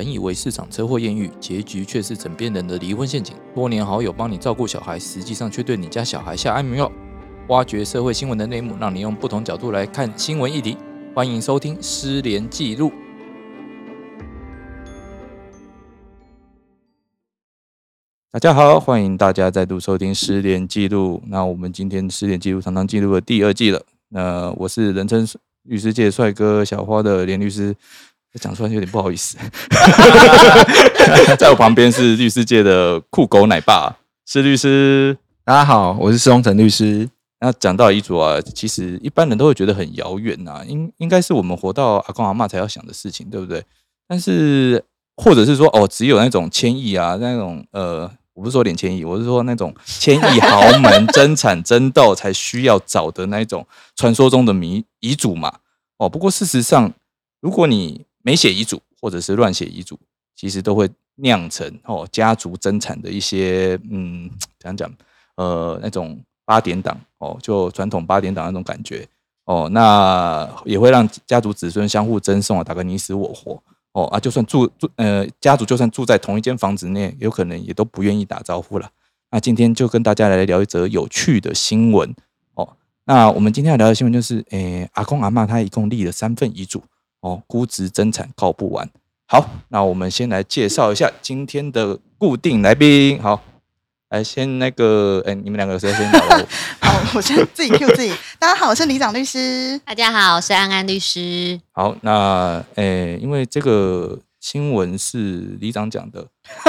本以为市场车祸艳遇，结局却是枕边人的离婚陷阱。多年好友帮你照顾小孩，实际上却对你家小孩下安眠药。挖掘社会新闻的内幕，让你用不同角度来看新闻议题。欢迎收听《失联记录》。大家好，欢迎大家再度收听《失联记录》。那我们今天《失联记录》常常进入了第二季了。那我是人称律师界帅哥小花的连律师。讲出来有点不好意思，在我旁边是律师界的酷狗奶爸，是律师。大家好，我是施荣成律师。那讲到遗嘱啊，其实一般人都会觉得很遥远呐，应应该是我们活到阿公阿妈才要想的事情，对不对？但是或者是说，哦，只有那种千亿啊，那种呃，我不是说点千亿，我是说那种千亿豪门 争产争斗才需要找的那一种传说中的遗遗嘱嘛。哦，不过事实上，如果你没写遗嘱，或者是乱写遗嘱，其实都会酿成哦家族争产的一些嗯，怎样讲？呃，那种八点档哦，就传统八点档那种感觉哦，那也会让家族子孙相互争送啊，打个你死我活哦啊，就算住住呃家族就算住在同一间房子内，有可能也都不愿意打招呼了。那今天就跟大家来聊一则有趣的新闻哦。那我们今天要聊的新闻就是，诶，阿公阿妈他一共立了三份遗嘱。哦，估值增产告不完。好，那我们先来介绍一下今天的固定来宾。好，来先那个，哎，你们两个谁先？好，我先自己 Q 自己。大家好，我是李长律师。大家好，我是安安律师。好，那哎，因为这个新闻是李长讲的，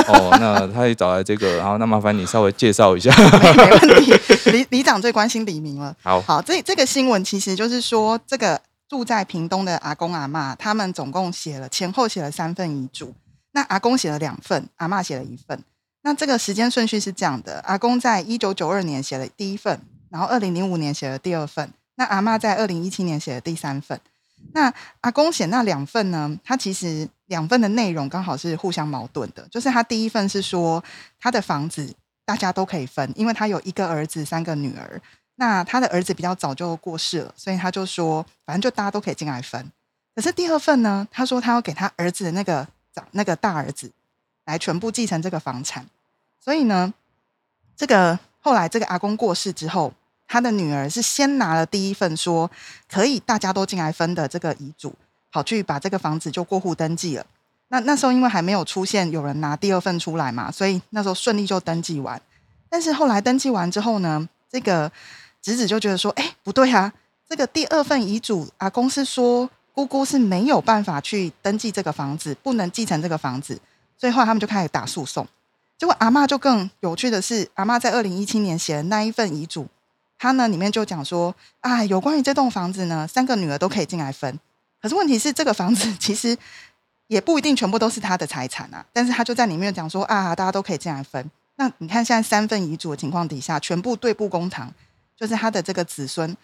哦，那他也找来这个，然后那麻烦你稍微介绍一下。没问题，李李长最关心李明了。好，好，这这个新闻其实就是说这个。住在屏东的阿公阿妈，他们总共写了前后写了三份遗嘱。那阿公写了两份，阿妈写了一份。那这个时间顺序是这样的：阿公在一九九二年写了第一份，然后二零零五年写了第二份。那阿妈在二零一七年写了第三份。那阿公写那两份呢？他其实两份的内容刚好是互相矛盾的。就是他第一份是说他的房子大家都可以分，因为他有一个儿子，三个女儿。那他的儿子比较早就过世了，所以他就说，反正就大家都可以进来分。可是第二份呢，他说他要给他儿子的那个长那个大儿子来全部继承这个房产。所以呢，这个后来这个阿公过世之后，他的女儿是先拿了第一份说可以大家都进来分的这个遗嘱，跑去把这个房子就过户登记了。那那时候因为还没有出现有人拿第二份出来嘛，所以那时候顺利就登记完。但是后来登记完之后呢，这个。侄子就觉得说：“哎，不对啊，这个第二份遗嘱，阿公是说姑姑是没有办法去登记这个房子，不能继承这个房子。所以后来他们就开始打诉讼。结果阿妈就更有趣的是，阿妈在二零一七年写的那一份遗嘱，他呢里面就讲说：啊，有关于这栋房子呢，三个女儿都可以进来分。可是问题是，这个房子 其实也不一定全部都是他的财产啊。但是他就在里面讲说：啊，大家都可以进来分。那你看现在三份遗嘱的情况底下，全部对簿公堂。”就是他的这个子孙，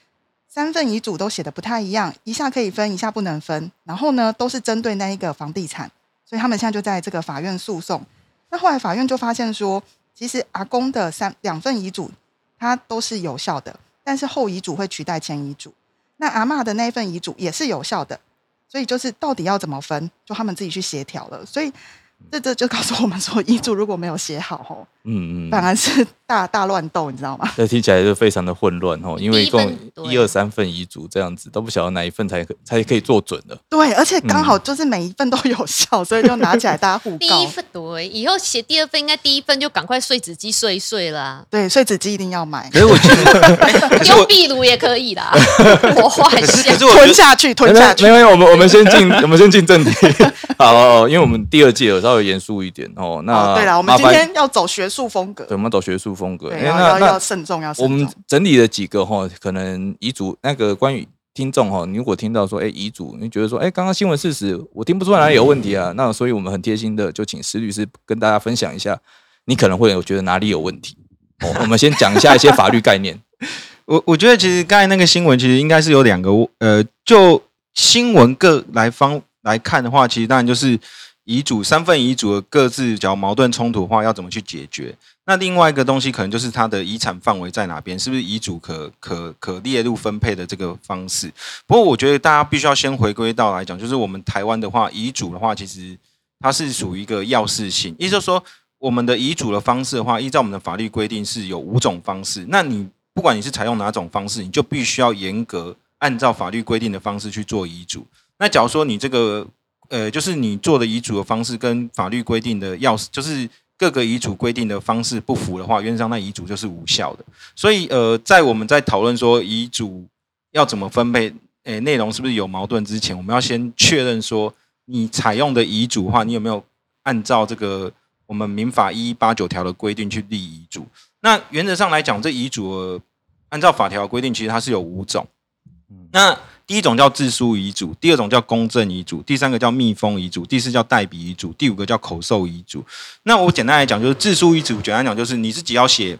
三份遗嘱都写的不太一样，一下可以分，一下不能分。然后呢，都是针对那一个房地产，所以他们现在就在这个法院诉讼。那后来法院就发现说，其实阿公的三两份遗嘱，它都是有效的，但是后遗嘱会取代前遗嘱。那阿妈的那一份遗嘱也是有效的，所以就是到底要怎么分，就他们自己去协调了。所以。这这就告诉我们说，遗嘱如果没有写好，吼，嗯嗯，反而是大大乱斗，你知道吗？这听起来就非常的混乱，吼，因为一共一二三份遗嘱这样子，都不晓得哪一份才可才可以做准的。对，而且刚好就是每一份都有效，所以就拿起来大家互告。第一份对，以后写第二份应该第一份就赶快碎纸机碎一碎啦。对，碎纸机一定要买。可是我觉得 用壁炉也可以啦，我画一下，吞下去，吞下去。没有，我们我们先进，我们先进正题。好，因为我们第二季有稍微严肃一点哦。那对了，我们今天要走学术风格。对，我们走学术风格。要要慎重，要我们整理了几个哈，可能遗嘱那个关于听众哈，你如果听到说哎遗嘱，你觉得说哎刚刚新闻事实我听不出来哪里有问题啊？那所以我们很贴心的就请石律师跟大家分享一下，你可能会有觉得哪里有问题。哦，我们先讲一下一些法律概念。我我觉得其实刚才那个新闻其实应该是有两个呃，就新闻各来方。来看的话，其实当然就是遗嘱三份遗嘱各自假如矛盾冲突的话，要怎么去解决？那另外一个东西可能就是它的遗产范围在哪边，是不是遗嘱可可可列入分配的这个方式？不过我觉得大家必须要先回归到来讲，就是我们台湾的话，遗嘱的话，其实它是属于一个要事性，也就是说，我们的遗嘱的方式的话，依照我们的法律规定是有五种方式。那你不管你是采用哪种方式，你就必须要严格按照法律规定的方式去做遗嘱。那假如说你这个呃，就是你做的遗嘱的方式跟法律规定的要，就是各个遗嘱规定的方式不符的话，原则上那遗嘱就是无效的。所以呃，在我们在讨论说遗嘱要怎么分配，诶，内容是不是有矛盾之前，我们要先确认说。你采用的遗嘱的话，你有没有按照这个我们民法一一八九条的规定去立遗嘱？那原则上来讲，这遗嘱按照法条规定，其实它是有五种。那第一种叫自书遗嘱，第二种叫公证遗嘱，第三个叫密封遗嘱，第四叫代笔遗嘱，第五个叫口授遗嘱。那我简单来讲，就是自书遗嘱，简单讲就是你自己要写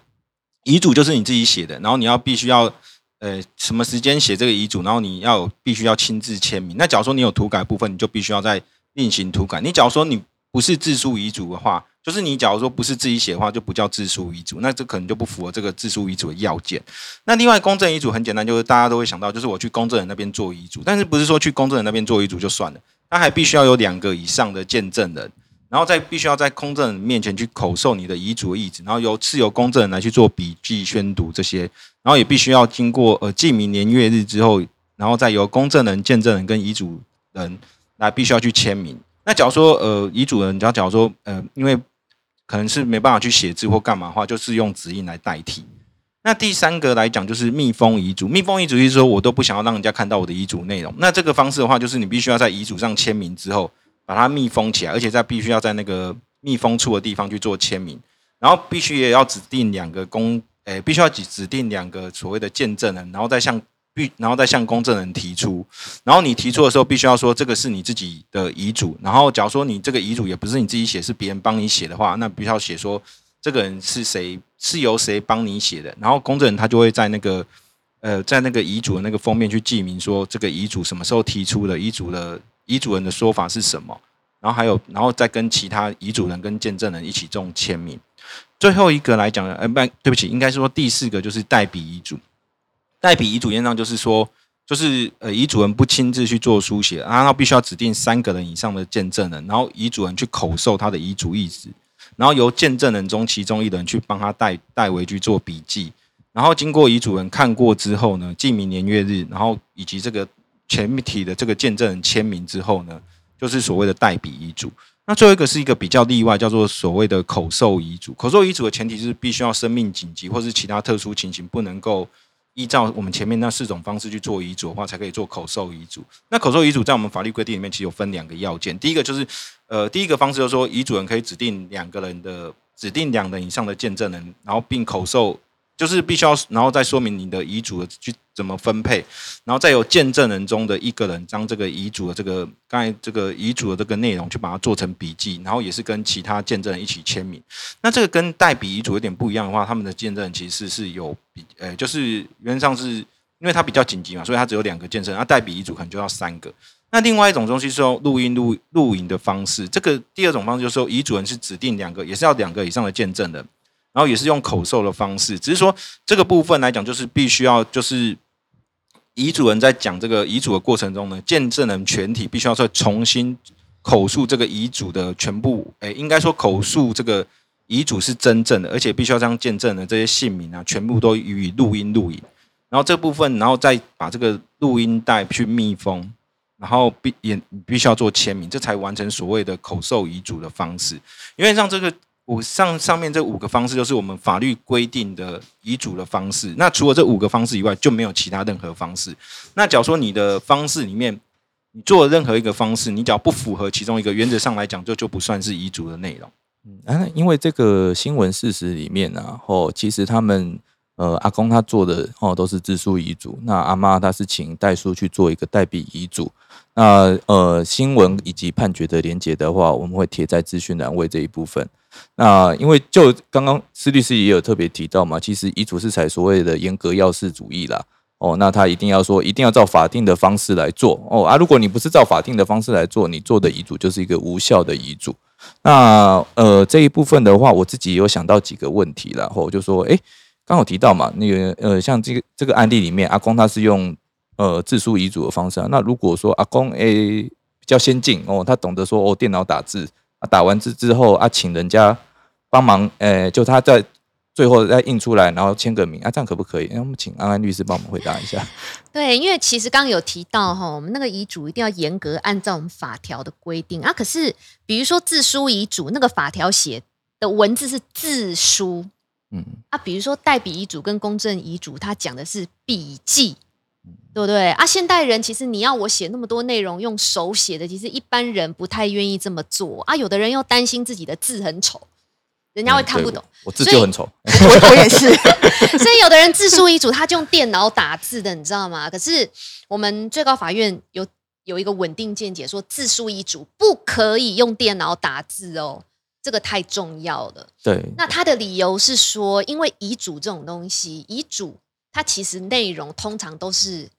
遗嘱，就是你自己写的，然后你要必须要。呃，什么时间写这个遗嘱？然后你要必须要亲自签名。那假如说你有涂改部分，你就必须要再另行涂改。你假如说你不是自书遗嘱的话，就是你假如说不是自己写的话，就不叫自书遗嘱。那这可能就不符合这个自书遗嘱的要件。那另外公证遗嘱很简单，就是大家都会想到，就是我去公证人那边做遗嘱，但是不是说去公证人那边做遗嘱就算了，他还必须要有两个以上的见证人。然后再必须要在公证人面前去口授你的遗嘱的意志，然后由是由公证人来去做笔记宣读这些，然后也必须要经过呃记明年月日之后，然后再由公证人、见证人跟遗嘱人来必须要去签名。那假如说呃遗嘱人，你要假如说呃因为可能是没办法去写字或干嘛的话，就是用指印来代替。那第三个来讲就是密封遗嘱，密封遗嘱就是说我都不想要让人家看到我的遗嘱内容。那这个方式的话，就是你必须要在遗嘱上签名之后。把它密封起来，而且在必须要在那个密封处的地方去做签名，然后必须也要指定两个公，诶，必须要指指定两个所谓的见证人，然后再向必，然后再向公证人提出，然后你提出的时候，必须要说这个是你自己的遗嘱，然后假如说你这个遗嘱也不是你自己写，是别人帮你写的话，那必须要写说这个人是谁，是由谁帮你写的，然后公证人他就会在那个，呃，在那个遗嘱的那个封面去记明说这个遗嘱什么时候提出的，遗嘱的。遗嘱人的说法是什么？然后还有，然后再跟其他遗嘱人跟见证人一起这种签名。最后一个来讲，呃，不，对不起，应该是说第四个就是代笔遗嘱。代笔遗嘱验上就是说，就是呃，遗嘱人不亲自去做书写，然后必须要指定三个人以上的见证人，然后遗嘱人去口授他的遗嘱意思，然后由见证人中其中一人去帮他代代为去做笔记，然后经过遗嘱人看过之后呢，记明年月日，然后以及这个。前面提的这个见证人签名之后呢，就是所谓的代笔遗嘱。那最后一个是一个比较例外，叫做所谓的口授遗嘱。口授遗嘱的前提是必须要生命紧急或是其他特殊情形不能够依照我们前面那四种方式去做遗嘱的话，才可以做口授遗嘱。那口授遗嘱在我们法律规定里面其实有分两个要件，第一个就是呃第一个方式就是说遗嘱人可以指定两个人的指定两人以上的见证人，然后并口授。就是必须要，然后再说明你的遗嘱的去怎么分配，然后再有见证人中的一个人将这个遗嘱的这个刚才这个遗嘱的这个内容去把它做成笔记，然后也是跟其他见证人一起签名。那这个跟代笔遗嘱有点不一样的话，他们的见证人其实是有比，呃，就是原则上是因为它比较紧急嘛，所以它只有两个见证，那代笔遗嘱可能就要三个。那另外一种东西是用录音录录影的方式，这个第二种方式就是说遗嘱人是指定两个，也是要两个以上的见证人。然后也是用口授的方式，只是说这个部分来讲，就是必须要就是遗嘱人在讲这个遗嘱的过程中呢，见证人全体必须要再重新口述这个遗嘱的全部，诶，应该说口述这个遗嘱是真正的，而且必须要将见证的这些姓名啊，全部都予以录音录影。然后这部分，然后再把这个录音带去密封，然后必也必须要做签名，这才完成所谓的口授遗嘱的方式。因为像这个。五上上面这五个方式就是我们法律规定的遗嘱的方式。那除了这五个方式以外，就没有其他任何方式。那假如说你的方式里面，你做任何一个方式，你只要不符合其中一个，原则上来讲，就就不算是遗嘱的内容。嗯，因为这个新闻事实里面呢，哦，其实他们呃阿公他做的哦都是自书遗嘱，那阿妈他是请代书去做一个代笔遗嘱。那呃新闻以及判决的连结的话，我们会贴在资讯栏位这一部分。那因为就刚刚施律师也有特别提到嘛，其实遗嘱是采所谓的严格要事主义啦。哦，那他一定要说一定要照法定的方式来做哦啊，如果你不是照法定的方式来做，你做的遗嘱就是一个无效的遗嘱。那呃这一部分的话，我自己有想到几个问题然后就说，哎，刚好提到嘛，那个呃像这个这个案例里面，阿公他是用呃自书遗嘱的方式啊。那如果说阿公诶比较先进哦，他懂得说哦电脑打字。啊，打完字之后啊，请人家帮忙，呃，就他在最后再印出来，然后签个名啊，这样可不可以？那我们请安安律师帮我们回答一下。对，因为其实刚刚有提到哈，我们那个遗嘱一定要严格按照我们法条的规定啊。可是比如说自书遗嘱，那个法条写的文字是自书嗯，啊，比如说代笔遗嘱跟公证遗嘱，它讲的是笔记，对不对啊？现代人其实你要我写那么多内容用手写的，其实一般人不太愿意这么做啊。有的人又担心自己的字很丑，人家会看不懂。嗯我字就很丑。我我也是，所以有的人自书遗嘱，他就用电脑打字的，你知道吗？可是我们最高法院有有一个稳定见解，说自书遗嘱不可以用电脑打字哦，这个太重要了。对，那他的理由是说，因为遗嘱这种东西，遗嘱它其实内容通常都是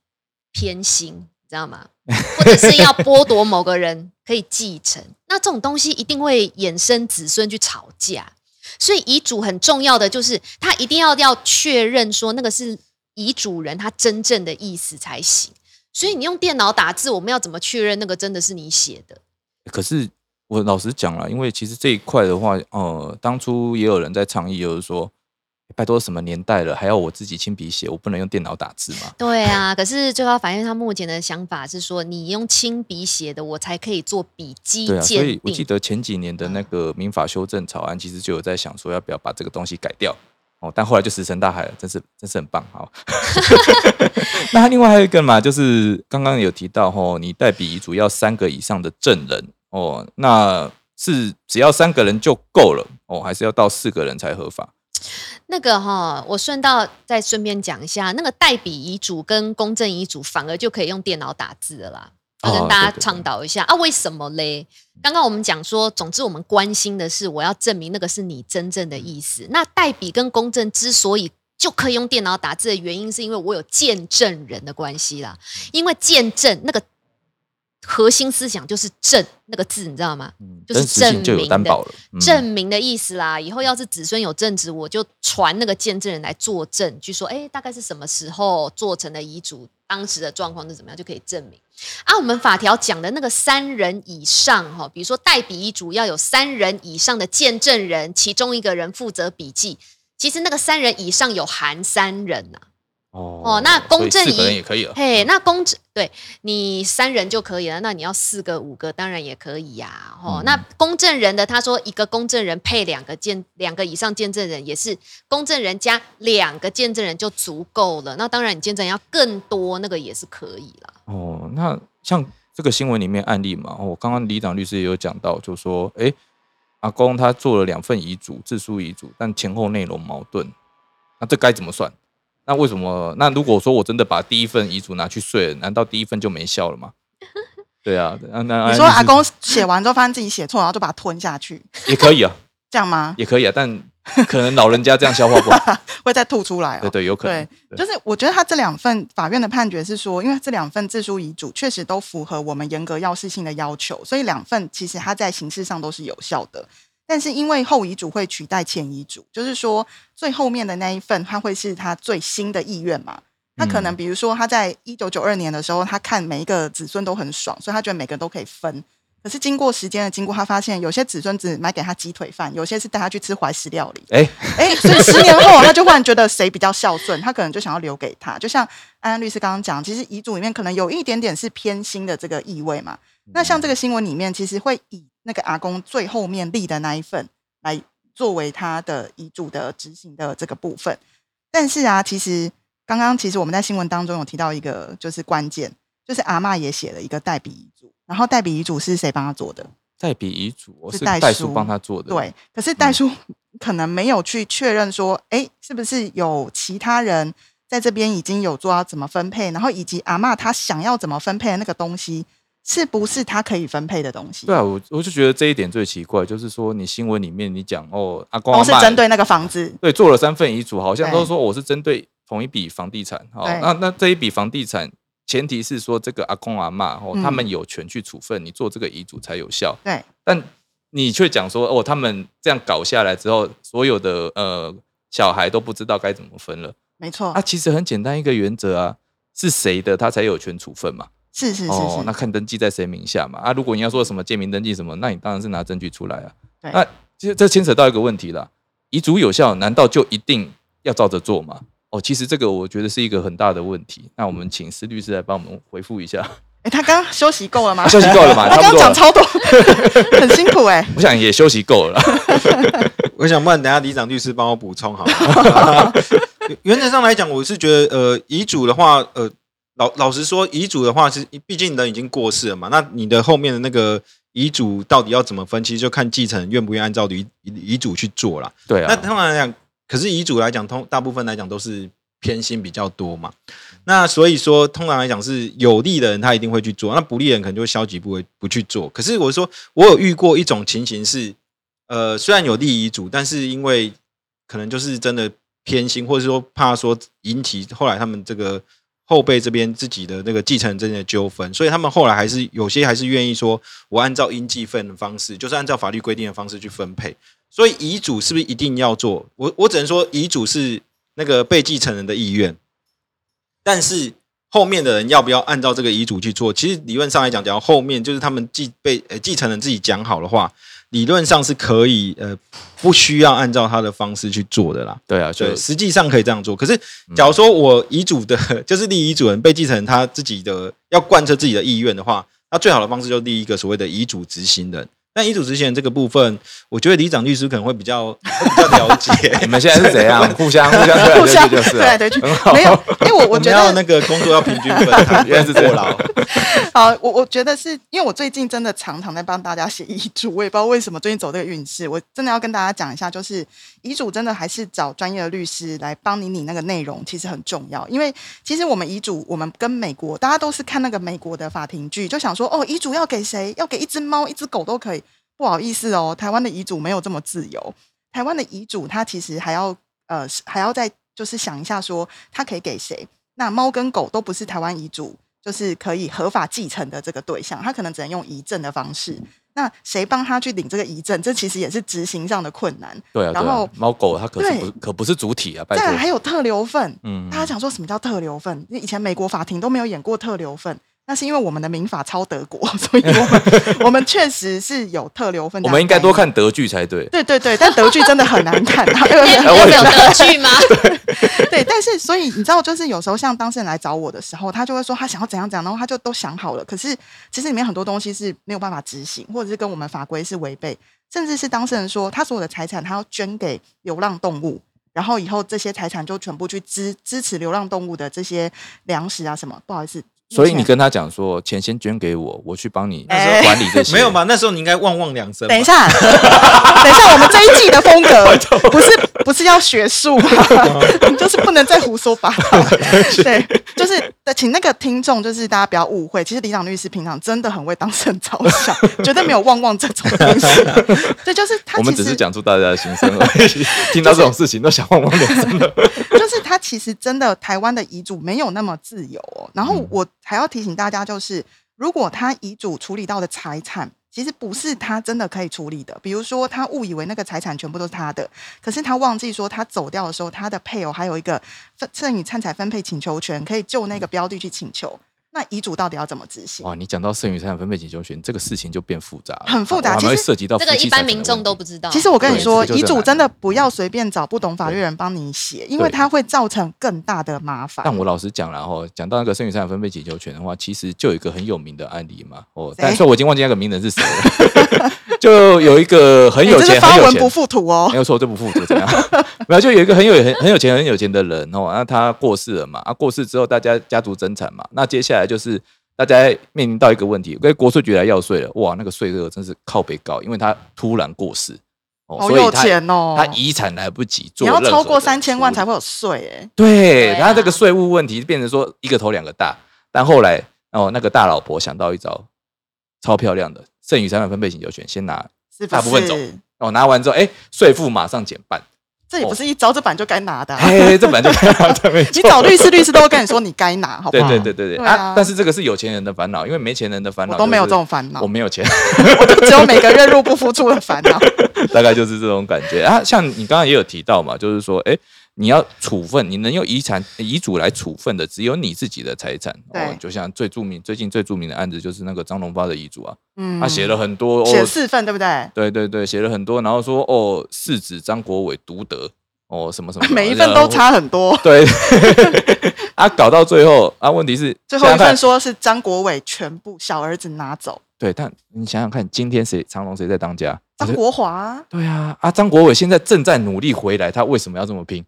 偏心，你知道吗？或者是要剥夺某个人可以继承，那这种东西一定会衍生子孙去吵架。所以遗嘱很重要的就是，他一定要要确认说那个是遗嘱人他真正的意思才行。所以你用电脑打字，我们要怎么确认那个真的是你写的？可是我老实讲了，因为其实这一块的话，呃，当初也有人在倡议，就是说，拜托什么年代了，还要我自己亲笔写，我不能用电脑打字吗？对啊，可是最高法院他目前的想法是说，你用亲笔写的，我才可以做笔迹对啊，所以我记。得前几年的那个民法修正草案，其实就有在想说要不要把这个东西改掉哦，但后来就石沉大海了，真是真是很棒。好，那另外还有一个嘛，就是刚刚有提到哦，你代笔遗嘱要三个以上的证人哦，那是只要三个人就够了哦，还是要到四个人才合法？那个哈，我顺道再顺便讲一下，那个代笔遗嘱跟公证遗嘱反而就可以用电脑打字了啦。要跟哦大家倡导一下啊，为什么嘞？刚刚我们讲说，总之我们关心的是，我要证明那个是你真正的意思。那代笔跟公证之所以就可以用电脑打字的原因，是因为我有见证人的关系啦。因为见证那个核心思想就是证那个字，你知道吗？嗯，就是证明的证明的意思啦。以后要是子孙有证职，我就传那个见证人来作证，据说哎，大概是什么时候做成的遗嘱，当时的状况是怎么样，就可以证明。啊，我们法条讲的那个三人以上哈，比如说代笔遗嘱要有三人以上的见证人，其中一个人负责笔记。其实那个三人以上有含三人呐、哦哦那公证人也可以了。嘿，那公证对你三人就可以了，那你要四个、五个当然也可以呀、哦，嗯那公证人的他说一个公证人配两个见两个以上见证人，也是公证人加两个见证人就足够了。那当然你见证人要更多，那个也是可以啦。哦，那像这个新闻里面案例嘛，哦，刚刚李长律师也有讲到，就说，哎，阿公他做了两份遗嘱，自书遗嘱，但前后内容矛盾，那这该怎么算？那为什么？那如果说我真的把第一份遗嘱拿去睡了，难道第一份就没效了吗？对啊，那那你说阿公写完之后发现自己写错，然后就把它吞下去，也可以啊，这样吗？也可以啊，但可能老人家这样消化不好，会再吐出来哦。对对，有可能对，就是我觉得他这两份法院的判决是说，因为这两份自书遗嘱确实都符合我们严格要事性的要求，所以两份其实它在形式上都是有效的。但是因为后遗嘱会取代前遗嘱，就是说最后面的那一份，它会是他最新的意愿嘛。他可能嗯比如说他在一九九二年的时候，他看每一个子孙都很爽，所以他觉得每个人都可以分。可是经过时间的经过，他发现有些子孙只买给他鸡腿饭，有些是带他去吃怀石料理。哎，哎，所以十年后，他就忽然觉得谁比较孝顺，他可能就想要留给他。就像安安律师刚刚讲，其实遗嘱里面可能有一点点是偏心的这个意味嘛。那像这个新闻里面，其实会以那个阿公最后面立的那一份来作为他的遗嘱的执行的这个部分。但是啊，其实刚刚其实我们在新闻当中有提到一个就是关键，就是阿嬷也写了一个代笔遗嘱，然后代笔遗嘱是谁帮他做的？代笔遗嘱，我是是代书代书帮他做的，对，可是代叔 可能没有去确认说，哎、是不是有其他人在这边已经有做到怎么分配，然后以及阿嬷她想要怎么分配的那个东西，是不是他可以分配的东西？对啊，我我就觉得这一点最奇怪，就是说你新闻里面你讲哦，阿公都是针对那个房子。对做了三份遗嘱，好像对都说我是针对同一笔房地产。好，对那那这一笔房地产前提是说这个阿公阿妈哦，嗯他们有权去处分，你做这个遗嘱才有效。对，但你却讲说哦，他们这样搞下来之后，所有的呃小孩都不知道该怎么分了。没错，啊，其实很简单一个原则啊，是谁的他才有权处分嘛。是是是是，，哦那看登记在谁名下嘛？啊，如果你要说什么借名登记什么，那你当然是拿证据出来啊。对那其实这牵扯到一个问题了，遗嘱有效，难道就一定要照着做吗？哦，其实这个我觉得是一个很大的问题。那我们请施律师来帮我们回复一下。哎，他刚刚休息够了吗？休息够了吗？他。刚刚讲超多，很辛苦哎。我想也休息够了。我想不然等下李长律师帮我补充好了。原则上来讲，我是觉得呃，遗嘱的话，呃，老老实说，遗嘱的话是，毕竟人已经过世了嘛，那你的后面的那个遗嘱到底要怎么分，其实就看继承人愿不愿意按照遗遗遗嘱去做啦。对啊，那通常来讲，可是遗嘱来讲，通大部分来讲都是偏心比较多嘛。那所以说，通常来讲是有利的人他一定会去做，那不利的人可能就会消极不会不去做。可是我说，我有遇过一种情形是，呃，虽然有利遗嘱，但是因为可能就是真的偏心，或者说怕说引起后来他们这个后辈这边自己的那个继承人之间的纠纷，所以他们后来还是有些还是愿意说，我按照应继分的方式，就是按照法律规定的方式去分配。所以遗嘱是不是一定要做？我我只能说遗嘱是那个被继承人的意愿，但是后面的人要不要按照这个遗嘱去做？其实理论上来讲，只要后面就是他们继被呃继承人自己讲好的话，理论上是可以呃不需要按照他的方式去做的啦。对啊，就对，实际上可以这样做。可是，假如说我遗嘱的，就是立遗嘱人被继承人他自己的要贯彻自己的意愿的话，那最好的方式就立一个所谓的遗嘱执行人。但遗嘱执行人这个部分，我觉得李长律师可能会比较 比较了解。你们现在是怎样？互相互相推 来互相推去就是对对去很好，没有，因为我我觉得要那个工作要平均分摊，原来是这样过劳。好，我我觉得是因为我最近真的常常在帮大家写遗嘱，我也不知道为什么最近走这个运势。我真的要跟大家讲一下，就是遗嘱真的还是找专业的律师来帮你拟那个内容，其实很重要。因为其实我们遗嘱，我们跟美国大家都是看那个美国的法庭剧，就想说哦，遗嘱要给谁？要给一只猫、一只狗都可以。不好意思哦，台湾的遗嘱没有这么自由。台湾的遗嘱它其实还要呃还要再就是想一下说，它可以给谁？那猫跟狗都不是台湾遗嘱就是可以合法继承的这个对象，他可能只能用遗赠的方式。那谁帮他去领这个遗赠？这其实也是执行上的困难。对啊，然后猫狗它可不可不是主体啊，拜再来还。有特留份，嗯大家想说什么叫特留份？以前美国法庭都没有演过特留份，那是因为我们的民法超德国，所以我们我们确实是有特留份。我们应该多。看德剧才对。对对对，但德剧真的很难看。然后那又那有德剧吗？对，但是所以你知道，就是有时候像当事人来找我的时候，他就会说他想要怎样怎样，然后他就都想好了。可是其实里面很多东西是没有办法执行，或者是跟我们法规是违背，甚至是当事人说他所有的财产他要捐给流浪动物，然后以后这些财产就全部去支支持流浪动物的这些粮食啊什么。不好意思，所以你跟他讲说，钱先捐给我，我去帮你 哎管理这些。没有嘛？那时候你应该旺旺两声。等一下，等一下，我们这一季的风格 不是不是要学术吗？就是不能再胡说八道。对，就是请那个听众，就是大家不要误会，其实李长律师平常真的很为当事人着想，绝对没有旺旺这种东西。对，就是他我们只其实是讲出大家的心声而已。听到这种事情都想旺旺两声了。就是他其实真的台湾的遗嘱没有那么自由哦。然后嗯我还要提醒大家，就是如果他遗嘱处理到的财产。其实不是他真的可以处理的，比如说他误以为那个财产全部都是他的，可是他忘记说他走掉的时候，他的配偶还有一个分剩余财产分配请求权，可以就那个标的去请求。那遗嘱到底要怎么执行？哇，你讲到剩余财产分配请求权，这个事情就变复杂了，很复杂还其实涉及到这个一般民众都不知道。其实我跟你说，遗嘱真的不要随便找不懂法律人帮你写，因为它会造成更大的麻烦。但我老实讲了哈，讲到那个剩余财产分配请求权的话，其实就有一个很有名的案例嘛。哦，但是我已经忘记那个名人是谁了。就有一个很有钱、发很有钱文不，附图哦没。有错，这不负责怎样？没有，就有一个很有很很有钱、很有钱的人哦，那他过世了嘛，啊，过世之后大家家族争产嘛，那接下来就是大家面临到一个问题，跟国税局来要税了，哇，那个税额真是靠北高，因为他突然过世，哦，好有所以他！他遗产来不及做你要超过三千万才会有税哎。对，对啊然后这个税务问题变成说一个头两个大，但后来哦，那个大老婆想到一招超漂亮的，剩余财产分配请求权先拿大部分走是？哦，拿完之后，哎，税负马上减半，这也不是一招，这本来就该拿的啊、哎，这本来就对 没错你找律师，律师都会跟你说你该拿，好不对好？对对对对对啊啊！但是这个是有钱人的烦恼，因为没钱人的烦恼我都没有这就是种烦恼我，没有钱，我就只有每个月入不敷出的烦恼。大概就是这种感觉啊。像你刚刚也有提到嘛，就是说，哎，你要处分，你能用遗产遗嘱来处分的，只有你自己的财产。哦对，就像最著名、最近最著名的案子就是那个张荣发的遗嘱啊，嗯他写了很多写哦，四份，对不对？对对对，写了很多，然后说哦，世子张国伟独得哦什么什么，每一份都差很多。对，啊，搞到最后啊，问题是最后一份说是张国伟全部小儿子拿走，对，但你想想看，今天谁长隆谁在当家？张国华啊对啊，啊，张国伟现在正在努力回来，他为什么要这么拼？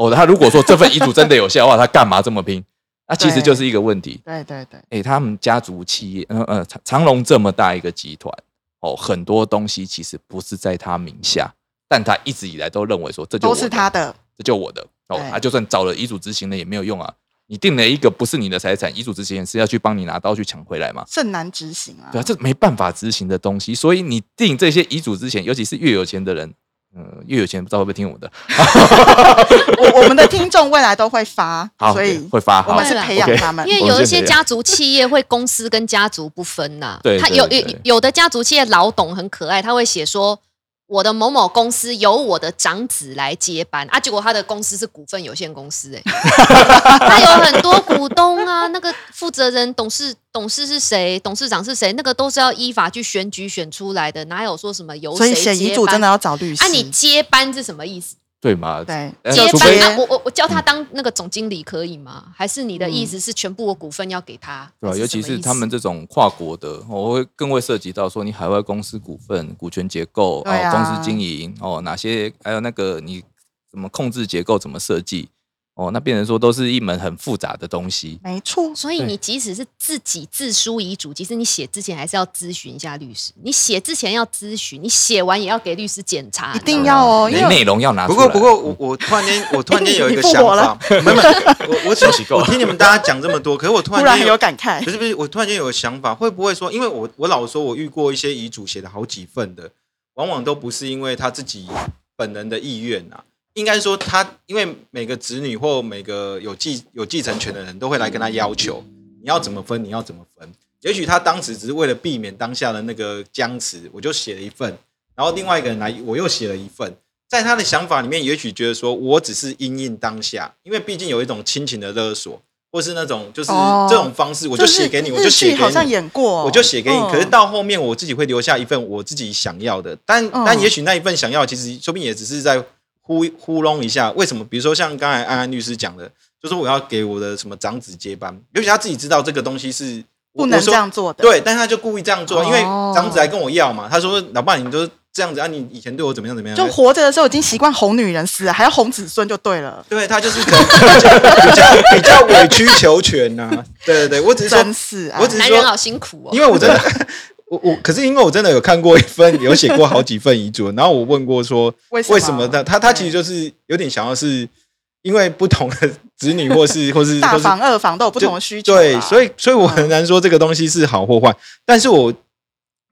哦，他如果说这份遗嘱真的有效的话，他干嘛这么拼？那 其实就是一个问题。对对对，哎，他们家族企业，呃呃，长长隆这么大一个集团，哦，很多东西其实不是在他名下，但他一直以来都认为说这就都是他的，这就我的哦对，他就算找了遗嘱执行人也没有用啊。你定了一个不是你的财产，遗嘱执行人是要去帮你拿刀去抢回来嘛？甚难执行啊。对啊，这没办法执行的东西，所以你定这些遗嘱之前，尤其是越有钱的人，呃，又有钱不知道会不会听我的，我我们的听众未来都会发 好，所以会发好我们是培养他们。因为有一些家族企业会公司跟家族不分呐、对他有有有的家族企业老董很可爱，他会写说我的某某公司由我的长子来接班啊，结果他的公司是股份有限公司、欸，他有很多股东啊，那个负责人、董事、董事是谁，董事长是谁，那个都是要依法去选举选出来的，哪有说什么由所以谁接班写遗嘱真的要找律师。啊？你接班是什么意思？对嘛？对呃接班啊，我我我叫他当那个总经理可以吗？还是你的意思是全部我股份要给他？对尤其是他们这种跨国的，我会更会涉及到说你海外公司股份、股权结构、对啊哦，公司经营哦，哪些还有那个你怎么控制结构、怎么设计哦，那变成说都是一门很复杂的东西。没错，所以你即使是自己自书遗嘱，其实你写之前还是要咨询一下律师。你写之前要咨询，你写完也要给律师检查。一定要哦，因为你内容要拿出来。不过不过我我突然间 我突然间有一个想法 没有没有，我我只休息够我听你们大家讲这么多，可是我突突然很然间有有感慨不。是不是，我突然间有个想法，会不会说，因为我我老说，我遇过一些遗嘱写了好几份的，往往都不是因为他自己本人的意愿啊，应该说他因为每个子女或每个有继有继承权的人都会来跟他要求，你要怎么分，你要怎么分。也许他当时只是为了避免当下的那个僵持，我就写了一份，然后另外一个人来，我又写了一份。在他的想法里面，也许觉得说我只是因应当下，因为毕竟有一种亲情的勒索，或是那种就是哦这种方式，我就写给你，我就日写给剧好像你，演过，我就写给你。嗯可是到后面，我自己会留下一份我自己想要的，但嗯但也许那一份想要，其实说不定也只是在糊糊弄一下。为什么？比如说像刚才安安律师讲的，就是我要给我的什么长子接班，尤其他自己知道这个东西是不能这样做的。对，但是他就故意这样做，因为哦长子来跟我要嘛，他说老爸你都这样子啊，你以前对我怎么样怎么样，就活着的时候已经习惯哄女人死了，还要哄子孙就对了。对他就是比较比较比较委曲求全呐、对对对，我只是说真是啊，我只是说男人好辛苦哦。因为我真的，我我可是因为我真的有看过一份，有写过好几份遗嘱，然后我问过说为什么他他他其实就是有点想要是因为不同的子女或是 或是或是大房二房都有不同的需求。对，所以所以我很难说这个东西是好或坏，但是我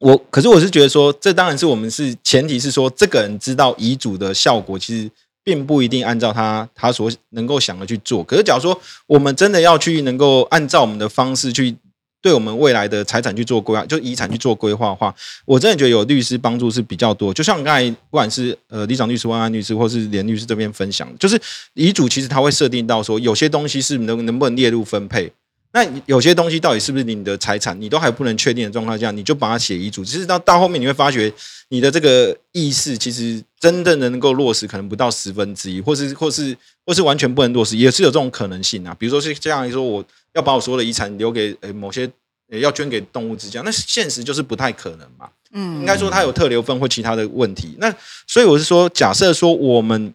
我可是我是觉得说，这当然是我们是前提是说，这个人知道遗嘱的效果，其实并不一定按照他他所能够想的去做。可是假如说我们真的要去能够按照我们的方式去。对我们未来的财产去做规划，就遗产去做规划的话，我真的觉得有律师帮助是比较多。就像刚才不管是呃李长律师、万安律师，或是连律师这边分享，就是遗嘱其实它会设定到说，有些东西是能能不能列入分配，那有些东西到底是不是你的财产，你都还不能确定的状况下，你就把它写遗嘱。其实到到后面你会发觉，你的这个意识其实真正的能够落实，可能不到十分之一，或是或是或是完全不能落实，也是有这种可能性啊。比如说是这样来说，我要把我所有的遗产留给呃某些呃要捐给动物之家，那现实就是不太可能嘛。嗯应该说它有特留分或其他的问题。那所以我是说，假设说我们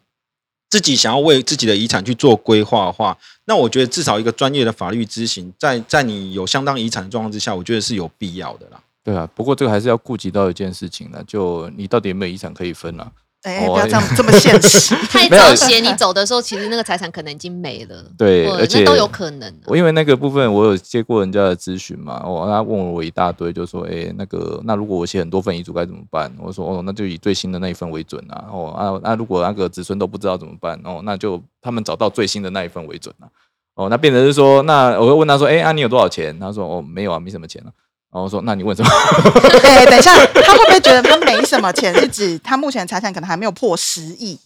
自己想要为自己的遗产去做规划的话，那我觉得至少一个专业的法律咨询，在在你有相当遗产的状况之下，我觉得是有必要的啦。对啊，不过这个还是要顾及到一件事情呢，就你到底有没有遗产可以分啊？哎，哦不要这样这么现实。太早写，你走的时候，其实那个财产可能已经没了。对而且都有可能啊。我因为那个部分我有接过人家的咨询嘛，哦，他问我一大堆，就说，哎、那个，那如果我写很多份遗嘱该怎么办？我说，哦，那就以最新的那一份为准啊，哦，啊，那如果那个子孙都不知道怎么办？哦，那就他们找到最新的那一份为准啊。哦，那变成是说，那我会问他说，哎、啊，你有多少钱？他说，哦，没有啊，没什么钱啊。然后我说，那你问什么？哎，等一下，他会不会觉得他没什么钱？是指他目前财产可能还没有破十亿？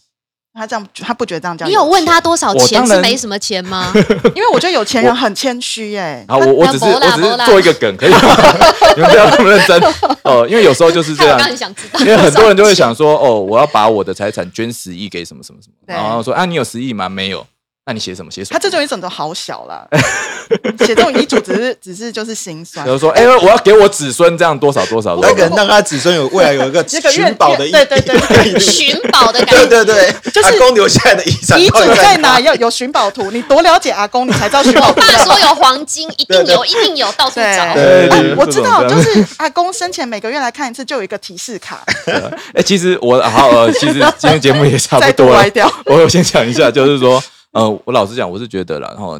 他这样他不觉得这样叫你有问他多少钱是没什么钱吗？因为我觉得有钱人很谦虚哎。好，我我只是我只是做一个梗，可以吗？你们不要那么认真哦，因为有时候就是这样因为很多人就会想说，哦，我要把我的财产捐十亿给什么什么什么，然后说啊，你有十亿吗？没有，那你写什么写什么？他这种一种都好小啦，写这种遗嘱只是只是就是心酸比。如说，哎、我要给我子孙这样多少多少多少那个，让他子孙有未来有一个这个寻宝的意对对对对 寻宝的感对觉。对对，就是阿公留下来的遗产遗嘱在哪？要有寻宝图，你多了解阿公，你才知道寻宝我爸。说有黄金，一定有，一定有，到处对找。我知道，就是阿公生前每个月来看一次，就有一个提示卡，哎、其实我好呃，其实今天节目也差不多了度歪。掉。我先讲一下，就是说，呃，我老实讲，我是觉得啦，然后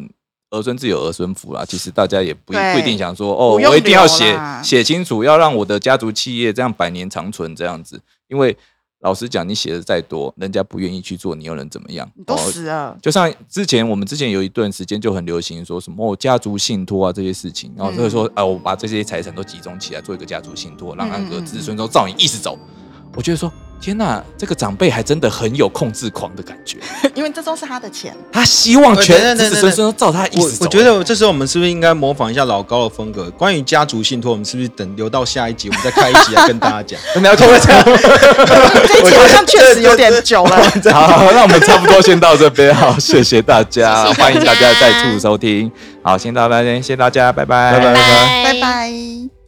儿孙自有儿孙福啦。其实大家也不对不一定想说，哦，我一定要写写清楚，要让我的家族企业这样百年长存这样子。因为老实讲，你写的再多，人家不愿意去做，你又能怎么样？你都哦死了，就像之前我们之前有一段时间就很流行说什么、哦、家族信托啊这些事情，然后就会说啊、我把这些财产都集中起来做一个家族信托，让那个子孙都照你意思走。我觉得说天呐，这个长辈还真的很有控制狂的感觉，因为这都是他的钱。他希望全子子孙孙都照他意我思走。我觉得这时候我们是不是应该模仿一下老高的风格？关于家族信托，我们是不是等留到下一集，我们再开一集来跟大家讲？我们要听这样。这一集好像确实有点久了。好，那我们差不多先到这边，好，谢谢大家，谢谢大家欢迎大家再次收听，好，先到这边，谢谢大家，拜拜，拜拜拜拜。